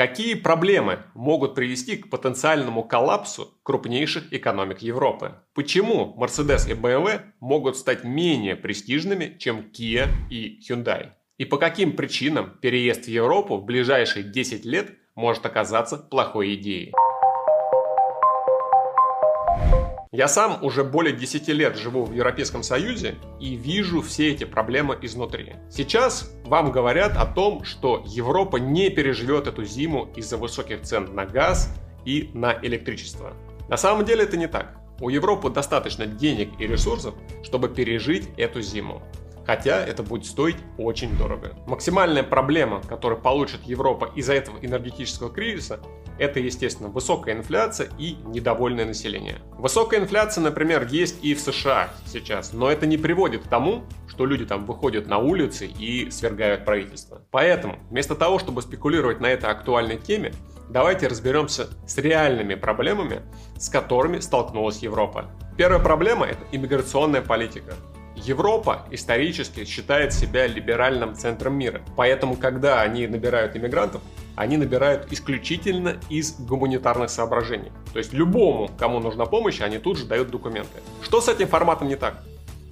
Какие проблемы могут привести к потенциальному коллапсу крупнейших экономик Европы? Почему Mercedes и BMW могут стать менее престижными, чем Kia и Hyundai? И по каким причинам переезд в Европу в ближайшие 10 лет может оказаться плохой идеей? Я сам уже более 10 лет живу в Европейском Союзе и вижу все эти проблемы изнутри. Сейчас вам говорят о том, что Европа не переживет эту зиму из-за высоких цен на газ и на электричество. На самом деле это не так. У Европы достаточно денег и ресурсов, чтобы пережить эту зиму хотя это будет стоить очень дорого. Максимальная проблема, которую получит Европа из-за этого энергетического кризиса, это, естественно, высокая инфляция и недовольное население. Высокая инфляция, например, есть и в США сейчас, но это не приводит к тому, что люди там выходят на улицы и свергают правительство. Поэтому, вместо того, чтобы спекулировать на этой актуальной теме, давайте разберемся с реальными проблемами, с которыми столкнулась Европа. Первая проблема – это иммиграционная политика. Европа исторически считает себя либеральным центром мира. Поэтому, когда они набирают иммигрантов, они набирают исключительно из гуманитарных соображений. То есть любому, кому нужна помощь, они тут же дают документы. Что с этим форматом не так?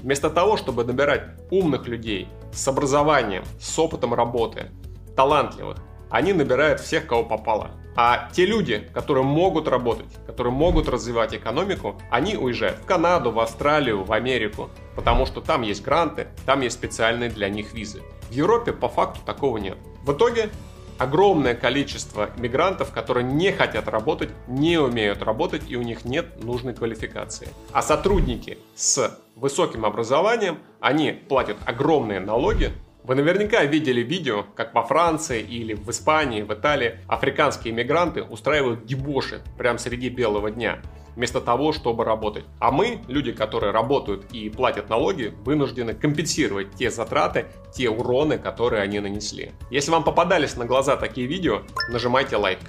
Вместо того, чтобы набирать умных людей с образованием, с опытом работы, талантливых, они набирают всех, кого попало. А те люди, которые могут работать, которые могут развивать экономику, они уезжают в Канаду, в Австралию, в Америку, потому что там есть гранты, там есть специальные для них визы. В Европе по факту такого нет. В итоге огромное количество мигрантов, которые не хотят работать, не умеют работать и у них нет нужной квалификации. А сотрудники с высоким образованием, они платят огромные налоги, вы наверняка видели видео, как во Франции или в Испании, в Италии африканские иммигранты устраивают дебоши прямо среди белого дня вместо того, чтобы работать. А мы, люди, которые работают и платят налоги, вынуждены компенсировать те затраты, те уроны, которые они нанесли. Если вам попадались на глаза такие видео, нажимайте лайк.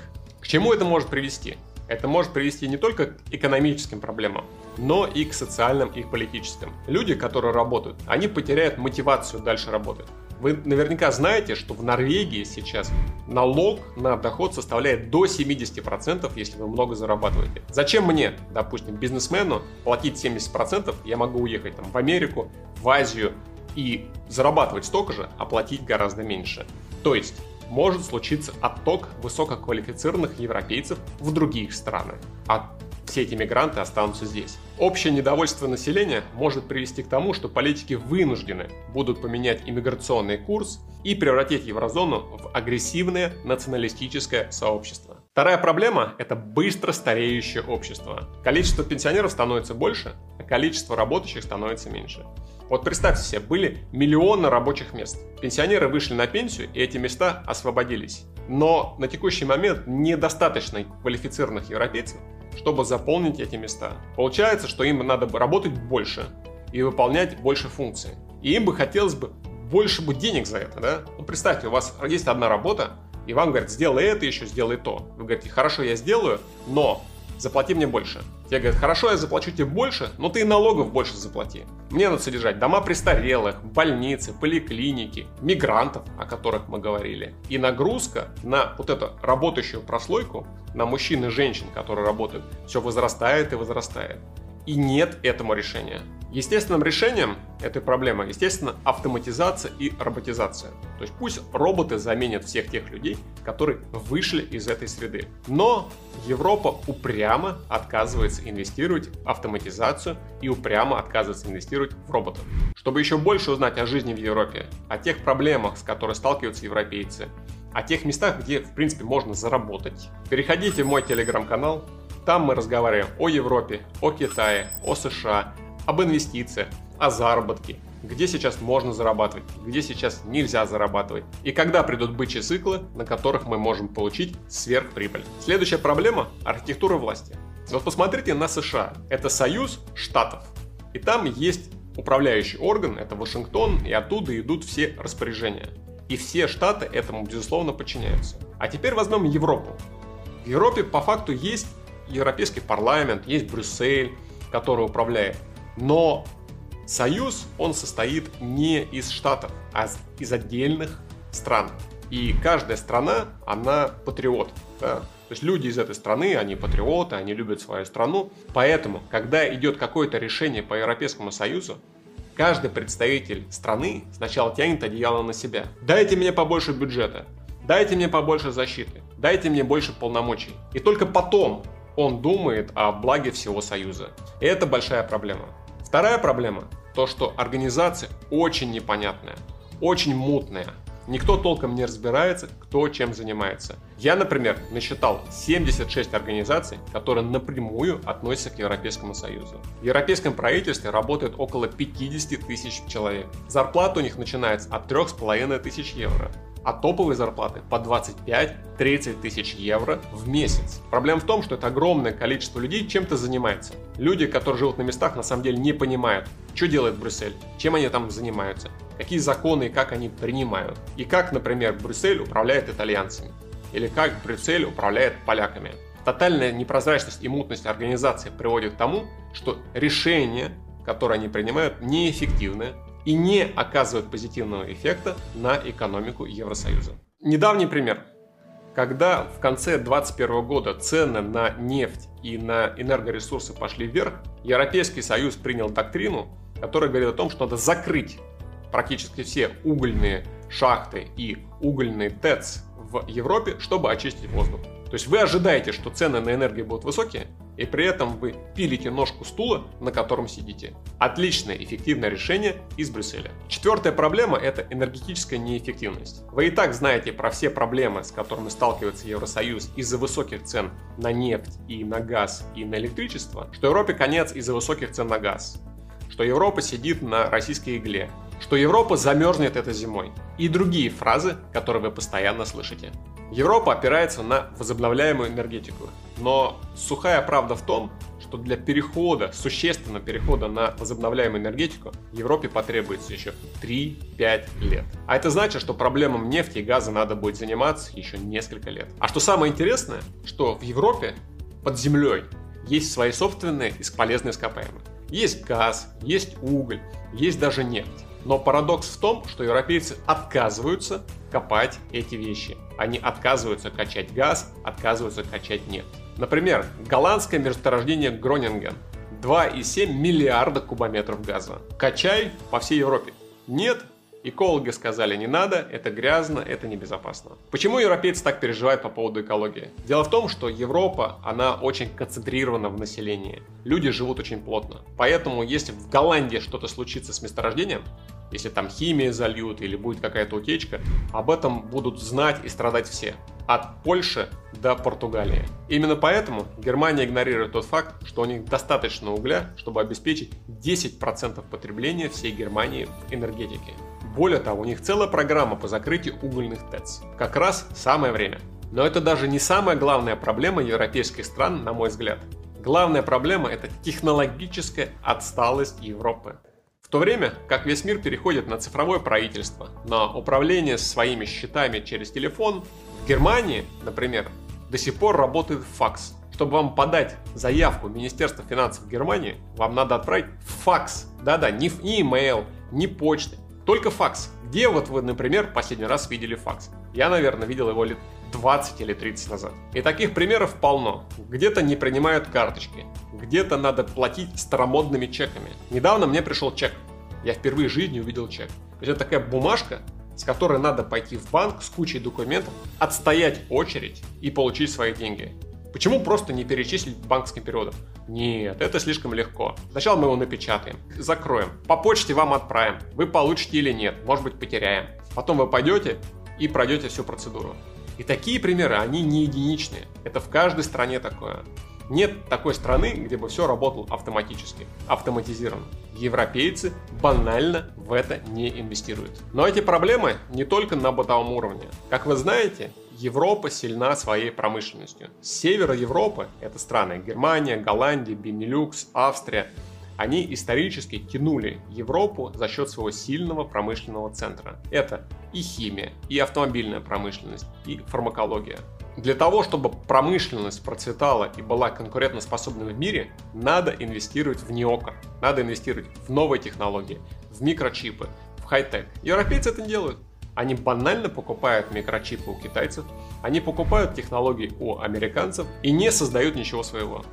К чему это может привести? Это может привести не только к экономическим проблемам, но и к социальным и к политическим. Люди, которые работают, они потеряют мотивацию дальше работать. Вы наверняка знаете, что в Норвегии сейчас налог на доход составляет до 70%, если вы много зарабатываете. Зачем мне, допустим, бизнесмену платить 70%? Я могу уехать там, в Америку, в Азию и зарабатывать столько же, а платить гораздо меньше. То есть может случиться отток высококвалифицированных европейцев в других страны. А все эти мигранты останутся здесь. Общее недовольство населения может привести к тому, что политики вынуждены будут поменять иммиграционный курс и превратить еврозону в агрессивное националистическое сообщество. Вторая проблема – это быстро стареющее общество. Количество пенсионеров становится больше, количество работающих становится меньше. Вот представьте себе, были миллионы рабочих мест. Пенсионеры вышли на пенсию, и эти места освободились. Но на текущий момент недостаточно квалифицированных европейцев, чтобы заполнить эти места. Получается, что им надо бы работать больше и выполнять больше функций. И им бы хотелось бы больше бы денег за это, да? Ну, представьте, у вас есть одна работа, и вам говорят, сделай это еще, сделай то. Вы говорите, хорошо, я сделаю, но заплати мне больше. Те говорят, хорошо, я заплачу тебе больше, но ты и налогов больше заплати. Мне надо содержать дома престарелых, больницы, поликлиники, мигрантов, о которых мы говорили. И нагрузка на вот эту работающую прослойку, на мужчин и женщин, которые работают, все возрастает и возрастает. И нет этому решения. Естественным решением этой проблемы, естественно, автоматизация и роботизация. То есть пусть роботы заменят всех тех людей, которые вышли из этой среды. Но Европа упрямо отказывается инвестировать в автоматизацию и упрямо отказывается инвестировать в роботов. Чтобы еще больше узнать о жизни в Европе, о тех проблемах, с которыми сталкиваются европейцы, о тех местах, где, в принципе, можно заработать, переходите в мой телеграм-канал. Там мы разговариваем о Европе, о Китае, о США, об инвестициях, о заработке, где сейчас можно зарабатывать, где сейчас нельзя зарабатывать, и когда придут бычьи циклы, на которых мы можем получить сверхприбыль. Следующая проблема – архитектура власти. Вот посмотрите на США. Это союз штатов. И там есть управляющий орган, это Вашингтон, и оттуда идут все распоряжения. И все штаты этому, безусловно, подчиняются. А теперь возьмем Европу. В Европе по факту есть Европейский парламент, есть Брюссель, который управляет. Но союз, он состоит не из штатов, а из отдельных стран. И каждая страна, она патриот. Да? То есть люди из этой страны, они патриоты, они любят свою страну. Поэтому, когда идет какое-то решение по Европейскому Союзу, каждый представитель страны сначала тянет одеяло на себя. Дайте мне побольше бюджета, дайте мне побольше защиты, дайте мне больше полномочий. И только потом он думает о благе всего Союза. И это большая проблема. Вторая проблема – то, что организация очень непонятная, очень мутная. Никто толком не разбирается, кто чем занимается. Я, например, насчитал 76 организаций, которые напрямую относятся к Европейскому Союзу. В европейском правительстве работает около 50 тысяч человек. Зарплата у них начинается от 3,5 тысяч евро а топовые зарплаты по 25-30 тысяч евро в месяц. Проблема в том, что это огромное количество людей чем-то занимается. Люди, которые живут на местах, на самом деле не понимают, что делает Брюссель, чем они там занимаются, какие законы и как они принимают, и как, например, Брюссель управляет итальянцами, или как Брюссель управляет поляками. Тотальная непрозрачность и мутность организации приводит к тому, что решения, которые они принимают, неэффективны, и не оказывают позитивного эффекта на экономику Евросоюза. Недавний пример. Когда в конце 2021 года цены на нефть и на энергоресурсы пошли вверх, Европейский Союз принял доктрину, которая говорит о том, что надо закрыть практически все угольные шахты и угольные ТЭЦ в Европе, чтобы очистить воздух. То есть вы ожидаете, что цены на энергию будут высокие, и при этом вы пилите ножку стула, на котором сидите. Отличное эффективное решение из Брюсселя. Четвертая проблема – это энергетическая неэффективность. Вы и так знаете про все проблемы, с которыми сталкивается Евросоюз из-за высоких цен на нефть и на газ и на электричество, что Европе конец из-за высоких цен на газ, что Европа сидит на российской игле, что Европа замерзнет этой зимой и другие фразы, которые вы постоянно слышите. Европа опирается на возобновляемую энергетику, но сухая правда в том, что для перехода, существенного перехода на возобновляемую энергетику Европе потребуется еще 3-5 лет. А это значит, что проблемам нефти и газа надо будет заниматься еще несколько лет. А что самое интересное, что в Европе под землей есть свои собственные полезные ископаемые. Есть газ, есть уголь, есть даже нефть. Но парадокс в том, что европейцы отказываются копать эти вещи. Они отказываются качать газ, отказываются качать нефть. Например, голландское месторождение Гронинген. 2,7 миллиарда кубометров газа. Качай по всей Европе. Нет, Экологи сказали, не надо, это грязно, это небезопасно. Почему европейцы так переживают по поводу экологии? Дело в том, что Европа, она очень концентрирована в населении. Люди живут очень плотно. Поэтому, если в Голландии что-то случится с месторождением, если там химия зальют или будет какая-то утечка, об этом будут знать и страдать все. От Польши до Португалии. Именно поэтому Германия игнорирует тот факт, что у них достаточно угля, чтобы обеспечить 10% потребления всей Германии в энергетике. Более того, у них целая программа по закрытию угольных ТЭЦ. Как раз самое время. Но это даже не самая главная проблема европейских стран, на мой взгляд. Главная проблема – это технологическая отсталость Европы. В то время как весь мир переходит на цифровое правительство, на управление своими счетами через телефон, в Германии, например, до сих пор работает факс. Чтобы вам подать заявку в Министерство финансов Германии, вам надо отправить факс. Да-да, не, не email, не почты, только факс. Где вот вы, например, последний раз видели факс? Я, наверное, видел его лет 20 или 30 назад. И таких примеров полно. Где-то не принимают карточки, где-то надо платить старомодными чеками. Недавно мне пришел чек. Я впервые в жизни увидел чек. Это такая бумажка, с которой надо пойти в банк с кучей документов, отстоять очередь и получить свои деньги. Почему просто не перечислить банковским периодом? Нет, это слишком легко. Сначала мы его напечатаем, закроем, по почте вам отправим. Вы получите или нет, может быть потеряем. Потом вы пойдете и пройдете всю процедуру. И такие примеры, они не единичные. Это в каждой стране такое. Нет такой страны, где бы все работало автоматически, автоматизированно. Европейцы банально в это не инвестируют. Но эти проблемы не только на бытовом уровне. Как вы знаете, Европа сильна своей промышленностью. С севера Европы, это страны Германия, Голландия, Бенилюкс, Австрия, они исторически тянули Европу за счет своего сильного промышленного центра. Это и химия, и автомобильная промышленность, и фармакология. Для того, чтобы промышленность процветала и была конкурентоспособной в мире, надо инвестировать в неокр, надо инвестировать в новые технологии, в микрочипы, в хай-тек. Европейцы это не делают. Они банально покупают микрочипы у китайцев, они покупают технологии у американцев и не создают ничего своего.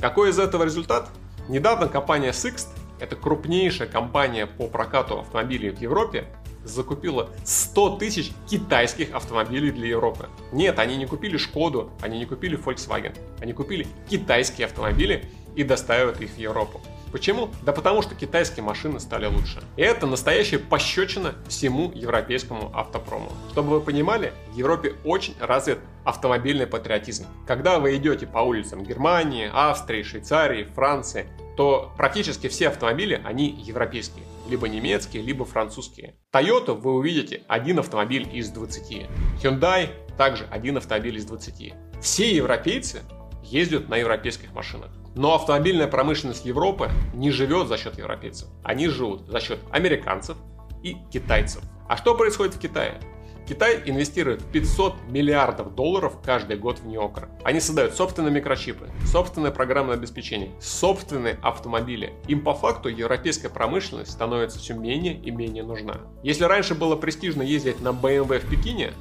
Какой из этого результат? Недавно компания Sixt, это крупнейшая компания по прокату автомобилей в Европе, закупила 100 тысяч китайских автомобилей для Европы. Нет, они не купили Шкоду, они не купили Volkswagen, они купили китайские автомобили и доставят их в Европу. Почему? Да потому что китайские машины стали лучше. И это настоящая пощечина всему европейскому автопрому. Чтобы вы понимали, в Европе очень развит автомобильный патриотизм. Когда вы идете по улицам Германии, Австрии, Швейцарии, Франции, то практически все автомобили, они европейские. Либо немецкие, либо французские. Toyota вы увидите один автомобиль из 20. Hyundai также один автомобиль из 20. Все европейцы ездят на европейских машинах. Но автомобильная промышленность Европы не живет за счет европейцев. Они живут за счет американцев и китайцев. А что происходит в Китае? Китай инвестирует 500 миллиардов долларов каждый год в неокр. Они создают собственные микрочипы, собственное программное обеспечение, собственные автомобили. Им по факту европейская промышленность становится все менее и менее нужна. Если раньше было престижно ездить на BMW в Пекине,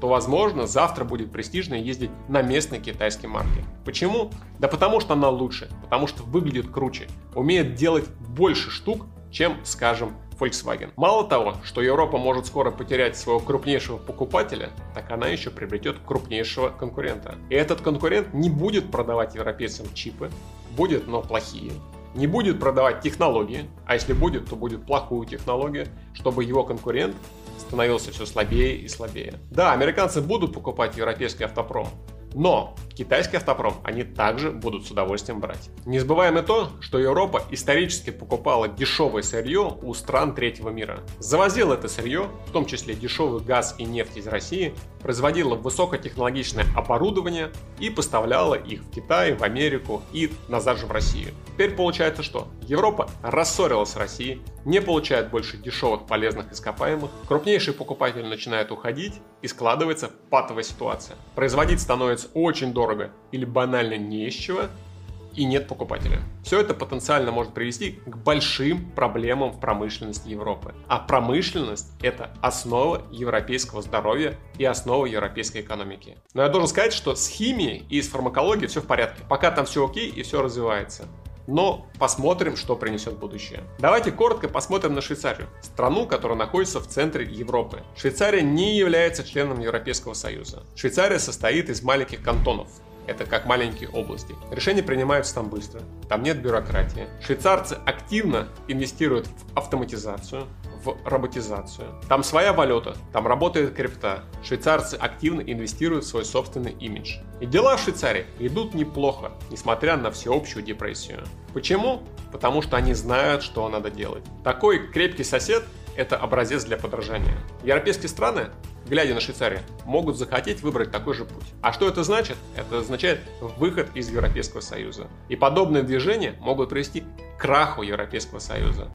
то, возможно, завтра будет престижно ездить на местной китайской марке. Почему? Да потому что она лучше, потому что выглядит круче, умеет делать больше штук, чем, скажем, Volkswagen. Мало того, что Европа может скоро потерять своего крупнейшего покупателя, так она еще приобретет крупнейшего конкурента. И этот конкурент не будет продавать европейцам чипы, будет, но плохие, не будет продавать технологии, а если будет, то будет плохую технологию, чтобы его конкурент становился все слабее и слабее. Да, американцы будут покупать европейский автопром, но китайский автопром они также будут с удовольствием брать. Не забываем и то, что Европа исторически покупала дешевое сырье у стран третьего мира. Завозила это сырье, в том числе дешевый газ и нефть из России, производила высокотехнологичное оборудование и поставляла их в Китай, в Америку и назад же в Россию. Теперь получается что? Европа рассорилась с Россией, не получает больше дешевых полезных ископаемых, крупнейшие покупатели начинают уходить и складывается патовая ситуация. Производить становится очень дорого или банально не из чего, и нет покупателя. Все это потенциально может привести к большим проблемам в промышленности Европы. А промышленность – это основа европейского здоровья и основа европейской экономики. Но я должен сказать, что с химией и с фармакологией все в порядке. Пока там все окей и все развивается. Но посмотрим, что принесет будущее. Давайте коротко посмотрим на Швейцарию, страну, которая находится в центре Европы. Швейцария не является членом Европейского Союза. Швейцария состоит из маленьких кантонов, это как маленькие области. Решения принимаются там быстро, там нет бюрократии. Швейцарцы активно инвестируют в автоматизацию, в роботизацию. Там своя валюта, там работает крипта. Швейцарцы активно инвестируют в свой собственный имидж. И дела в Швейцарии идут неплохо, несмотря на всеобщую депрессию. Почему? Потому что они знают, что надо делать. Такой крепкий сосед – это образец для подражания. Европейские страны глядя на Швейцарию, могут захотеть выбрать такой же путь. А что это значит? Это означает выход из Европейского Союза. И подобные движения могут привести к краху Европейского Союза.